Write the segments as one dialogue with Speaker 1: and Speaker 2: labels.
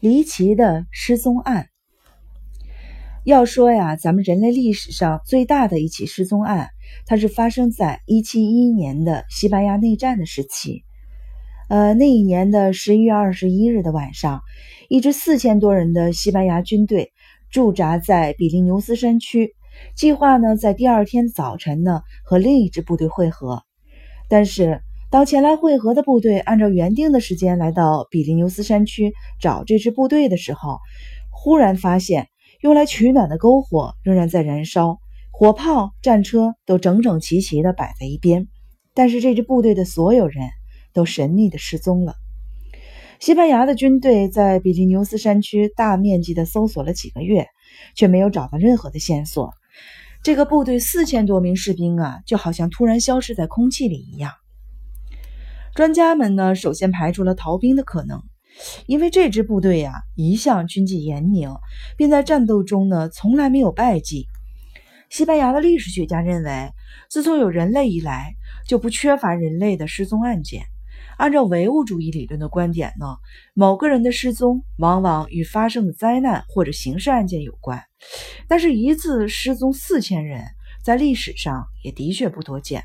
Speaker 1: 离奇的失踪案。要说呀，咱们人类历史上最大的一起失踪案，它是发生在1711年的西班牙内战的时期。呃，那一年的十一月二十一日的晚上，一支四千多人的西班牙军队驻扎在比利牛斯山区，计划呢在第二天早晨呢和另一支部队会合。但是，当前来会合的部队按照原定的时间来到比利牛斯山区找这支部队的时候，忽然发现用来取暖的篝火仍然在燃烧，火炮、战车都整整齐齐地摆在一边，但是这支部队的所有人。都神秘的失踪了。西班牙的军队在比利牛斯山区大面积的搜索了几个月，却没有找到任何的线索。这个部队四千多名士兵啊，就好像突然消失在空气里一样。专家们呢，首先排除了逃兵的可能，因为这支部队呀一向军纪严明，并在战斗中呢从来没有败绩。西班牙的历史学家认为，自从有人类以来，就不缺乏人类的失踪案件。按照唯物主义理论的观点呢，某个人的失踪往往与发生的灾难或者刑事案件有关，但是一次失踪四千人，在历史上也的确不多见。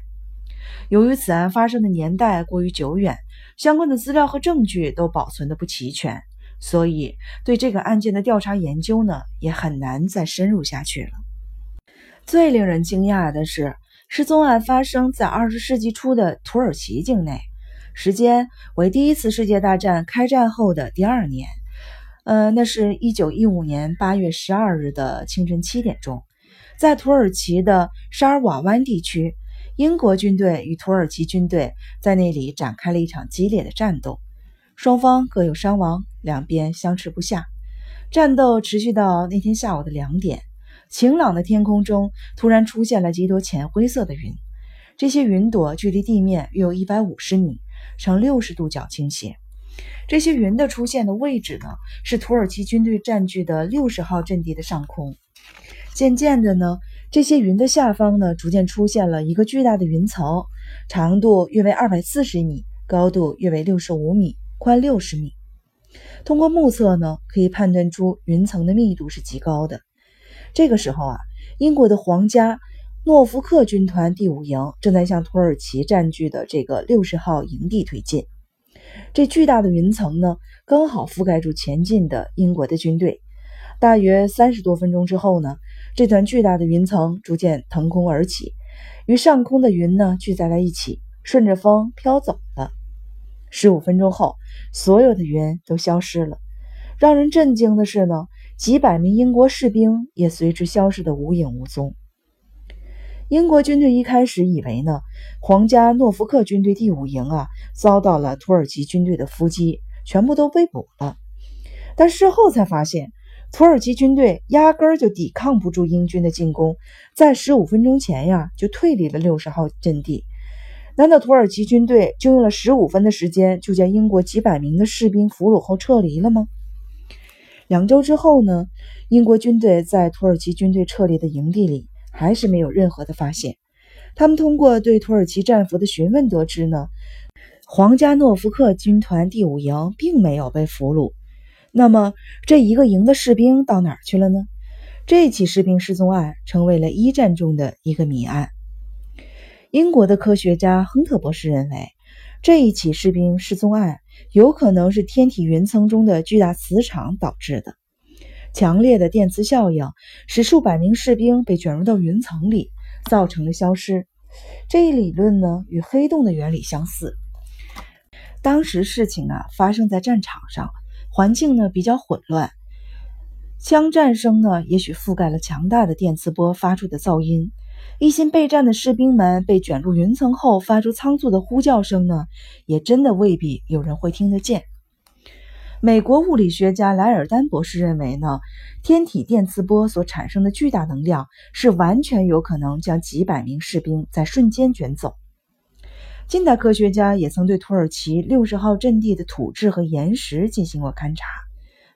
Speaker 1: 由于此案发生的年代过于久远，相关的资料和证据都保存的不齐全，所以对这个案件的调查研究呢，也很难再深入下去了。最令人惊讶的是，失踪案发生在二十世纪初的土耳其境内。时间为第一次世界大战开战后的第二年，呃，那是一九一五年八月十二日的清晨七点钟，在土耳其的沙尔瓦湾地区，英国军队与土耳其军队在那里展开了一场激烈的战斗，双方各有伤亡，两边相持不下。战斗持续到那天下午的两点，晴朗的天空中突然出现了几朵浅灰色的云，这些云朵距离地面约有一百五十米。呈六十度角倾斜，这些云的出现的位置呢，是土耳其军队占据的六十号阵地的上空。渐渐的呢，这些云的下方呢，逐渐出现了一个巨大的云层，长度约为二百四十米，高度约为六十五米，宽六十米。通过目测呢，可以判断出云层的密度是极高的。这个时候啊，英国的皇家。诺福克军团第五营正在向土耳其占据的这个六十号营地推进。这巨大的云层呢，刚好覆盖住前进的英国的军队。大约三十多分钟之后呢，这团巨大的云层逐渐腾空而起，与上空的云呢聚在了一起，顺着风飘走了。十五分钟后，所有的云都消失了。让人震惊的是呢，几百名英国士兵也随之消失得无影无踪。英国军队一开始以为呢，皇家诺福克军队第五营啊遭到了土耳其军队的伏击，全部都被捕了。但事后才发现，土耳其军队压根儿就抵抗不住英军的进攻，在十五分钟前呀就退离了六十号阵地。难道土耳其军队就用了十五分的时间就将英国几百名的士兵俘虏后撤离了吗？两周之后呢，英国军队在土耳其军队撤离的营地里。还是没有任何的发现。他们通过对土耳其战俘的询问得知呢，皇家诺福克军团第五营并没有被俘虏。那么这一个营的士兵到哪儿去了呢？这起士兵失踪案成为了一战中的一个谜案。英国的科学家亨特博士认为，这一起士兵失踪案有可能是天体云层中的巨大磁场导致的。强烈的电磁效应使数百名士兵被卷入到云层里，造成了消失。这一理论呢，与黑洞的原理相似。当时事情啊发生在战场上，环境呢比较混乱，枪战声呢也许覆盖了强大的电磁波发出的噪音。一心备战的士兵们被卷入云层后发出仓促的呼叫声呢，也真的未必有人会听得见。美国物理学家莱尔丹博士认为呢，天体电磁波所产生的巨大能量是完全有可能将几百名士兵在瞬间卷走。近代科学家也曾对土耳其六十号阵地的土质和岩石进行过勘察，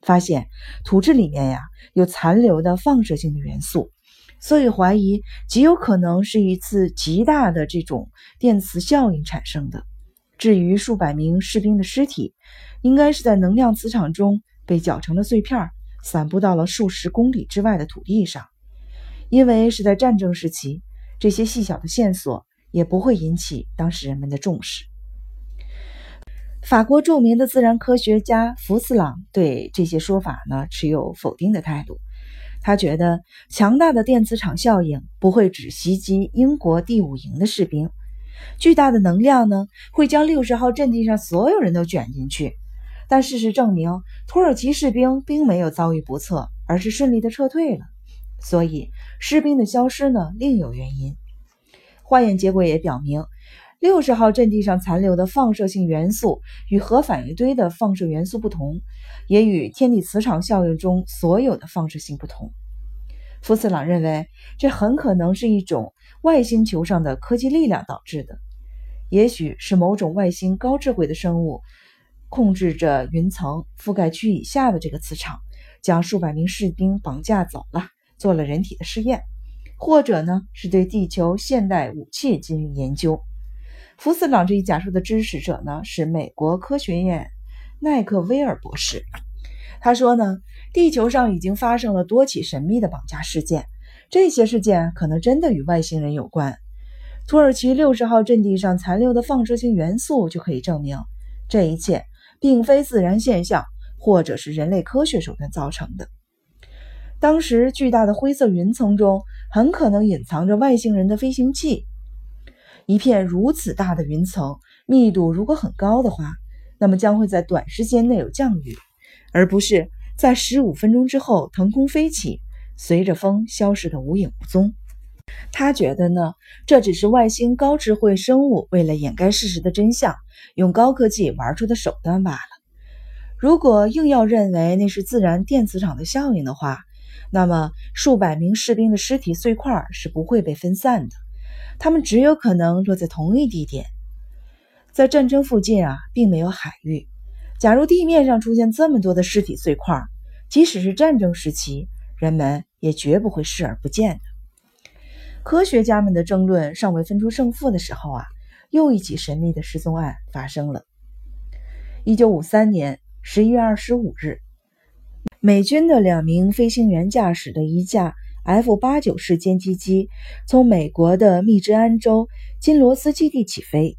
Speaker 1: 发现土质里面呀有残留的放射性的元素，所以怀疑极有可能是一次极大的这种电磁效应产生的。至于数百名士兵的尸体，应该是在能量磁场中被搅成了碎片，散布到了数十公里之外的土地上。因为是在战争时期，这些细小的线索也不会引起当时人们的重视。法国著名的自然科学家福斯朗对这些说法呢持有否定的态度。他觉得强大的电磁场效应不会只袭击英国第五营的士兵，巨大的能量呢会将六十号阵地上所有人都卷进去。但事实证明，土耳其士兵并没有遭遇不测，而是顺利的撤退了。所以，士兵的消失呢另有原因。化验结果也表明。六十号阵地上残留的放射性元素与核反应堆的放射元素不同，也与天体磁场效应中所有的放射性不同。福斯朗认为，这很可能是一种外星球上的科技力量导致的，也许是某种外星高智慧的生物控制着云层覆盖区以下的这个磁场，将数百名士兵绑架走了，做了人体的试验，或者呢是对地球现代武器进行研究。福斯朗这一假说的支持者呢，是美国科学院奈克威尔博士。他说呢，地球上已经发生了多起神秘的绑架事件，这些事件可能真的与外星人有关。土耳其六十号阵地上残留的放射性元素就可以证明，这一切并非自然现象，或者是人类科学手段造成的。当时巨大的灰色云层中很可能隐藏着外星人的飞行器。一片如此大的云层密度如果很高的话，那么将会在短时间内有降雨，而不是在十五分钟之后腾空飞起，随着风消失的无影无踪。他觉得呢，这只是外星高智慧生物为了掩盖事实的真相，用高科技玩出的手段罢了。如果硬要认为那是自然电磁场的效应的话，那么数百名士兵的尸体碎块是不会被分散的。他们只有可能落在同一地点，在战争附近啊，并没有海域。假如地面上出现这么多的尸体碎块，即使是战争时期，人们也绝不会视而不见的。科学家们的争论尚未分出胜负的时候啊，又一起神秘的失踪案发生了。一九五三年十一月二十五日，美军的两名飞行员驾驶的一架。F 八九式歼击机从美国的密支安州金罗斯基地起飞，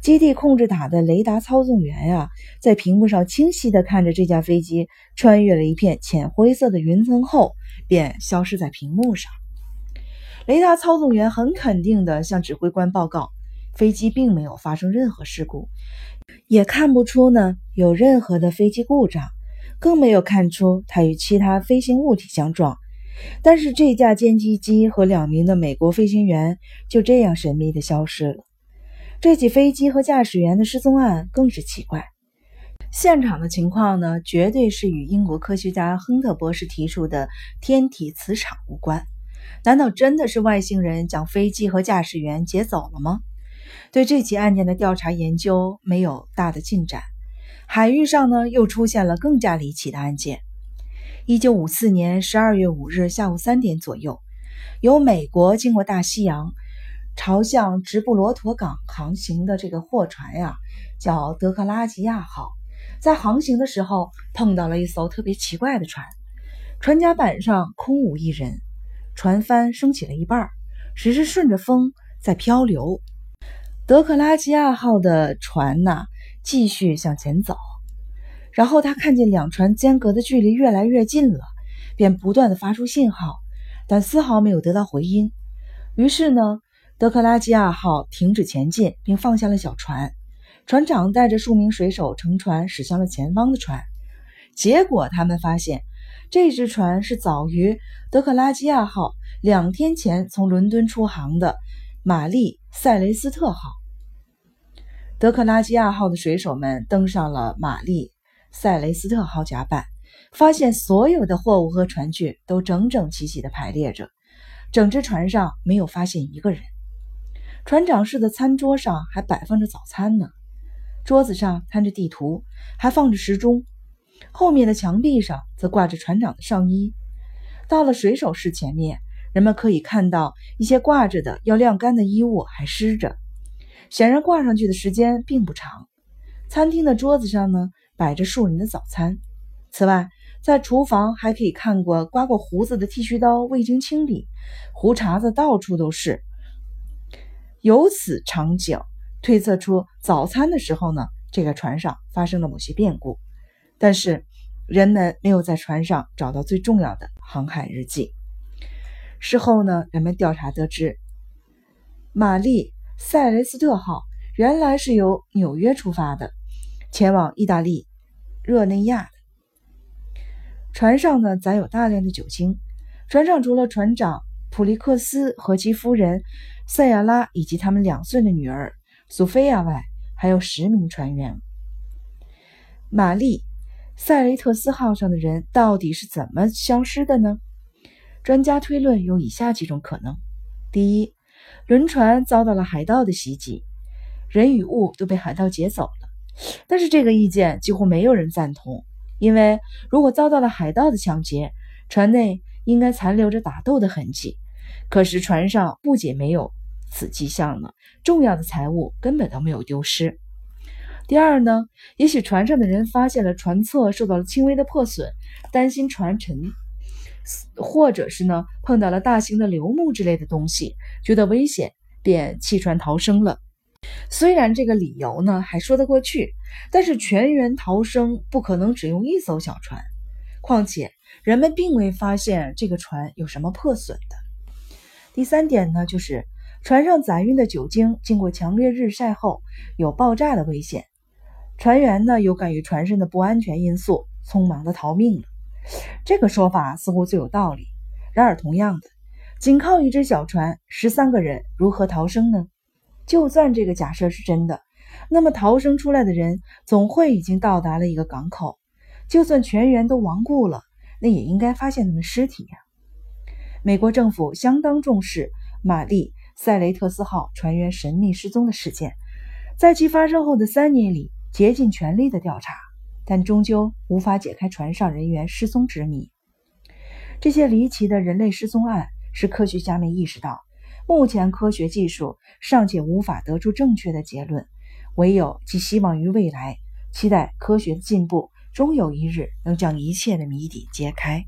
Speaker 1: 基地控制塔的雷达操纵员呀，在屏幕上清晰地看着这架飞机穿越了一片浅灰色的云层后，便消失在屏幕上。雷达操纵员很肯定地向指挥官报告，飞机并没有发生任何事故，也看不出呢有任何的飞机故障，更没有看出它与其他飞行物体相撞。但是这架歼击机和两名的美国飞行员就这样神秘地消失了。这起飞机和驾驶员的失踪案更是奇怪。现场的情况呢，绝对是与英国科学家亨特博士提出的天体磁场无关。难道真的是外星人将飞机和驾驶员劫走了吗？对这起案件的调查研究没有大的进展。海域上呢，又出现了更加离奇的案件。一九五四年十二月五日下午三点左右，由美国经过大西洋，朝向直布罗陀港航行的这个货船呀，叫德克拉吉亚号，在航行的时候碰到了一艘特别奇怪的船，船甲板上空无一人，船帆升起了一半，只是顺着风在漂流。德克拉吉亚号的船呢，继续向前走。然后他看见两船间隔的距离越来越近了，便不断的发出信号，但丝毫没有得到回音。于是呢，德克拉基亚号停止前进，并放下了小船。船长带着数名水手乘船驶向了前方的船。结果他们发现，这只船是早于德克拉基亚号两天前从伦敦出航的玛丽塞雷斯特号。德克拉基亚号的水手们登上了玛丽。塞雷斯特号甲板，发现所有的货物和船具都整整齐齐地排列着，整只船上没有发现一个人。船长室的餐桌上还摆放着早餐呢，桌子上摊着地图，还放着时钟。后面的墙壁上则挂着船长的上衣。到了水手室前面，人们可以看到一些挂着的要晾干的衣物还湿着，显然挂上去的时间并不长。餐厅的桌子上呢？摆着数人的早餐，此外，在厨房还可以看过刮过胡子的剃须刀未经清理，胡茬子到处都是。由此场景推测出早餐的时候呢，这个船上发生了某些变故，但是人们没有在船上找到最重要的航海日记。事后呢，人们调查得知，玛丽塞雷斯特号原来是由纽约出发的，前往意大利热内亚的。船上呢载有大量的酒精，船上除了船长普利克斯和其夫人塞亚拉以及他们两岁的女儿索菲亚外，还有十名船员。玛丽塞雷特斯号上的人到底是怎么消失的呢？专家推论有以下几种可能：第一，轮船遭到了海盗的袭击，人与物都被海盗劫走了。但是这个意见几乎没有人赞同。因为如果遭到了海盗的抢劫，船内应该残留着打斗的痕迹。可是船上不仅没有此迹象了，重要的财物根本都没有丢失。第二呢，也许船上的人发现了船侧受到了轻微的破损，担心船沉，或者是呢碰到了大型的流木之类的东西，觉得危险，便弃船逃生了。虽然这个理由呢还说得过去，但是全员逃生不可能只用一艘小船，况且人们并未发现这个船有什么破损的。第三点呢，就是船上载运的酒精经过强烈日晒后有爆炸的危险，船员呢有感于船身的不安全因素，匆忙的逃命了。这个说法似乎最有道理。然而，同样的，仅靠一只小船，十三个人如何逃生呢？就算这个假设是真的，那么逃生出来的人总会已经到达了一个港口。就算全员都亡故了，那也应该发现他们尸体呀。美国政府相当重视玛丽塞雷特斯号船员神秘失踪的事件，在其发生后的三年里竭尽全力的调查，但终究无法解开船上人员失踪之谜。这些离奇的人类失踪案使科学家们意识到。目前科学技术尚且无法得出正确的结论，唯有寄希望于未来，期待科学的进步终有一日能将一切的谜底揭开。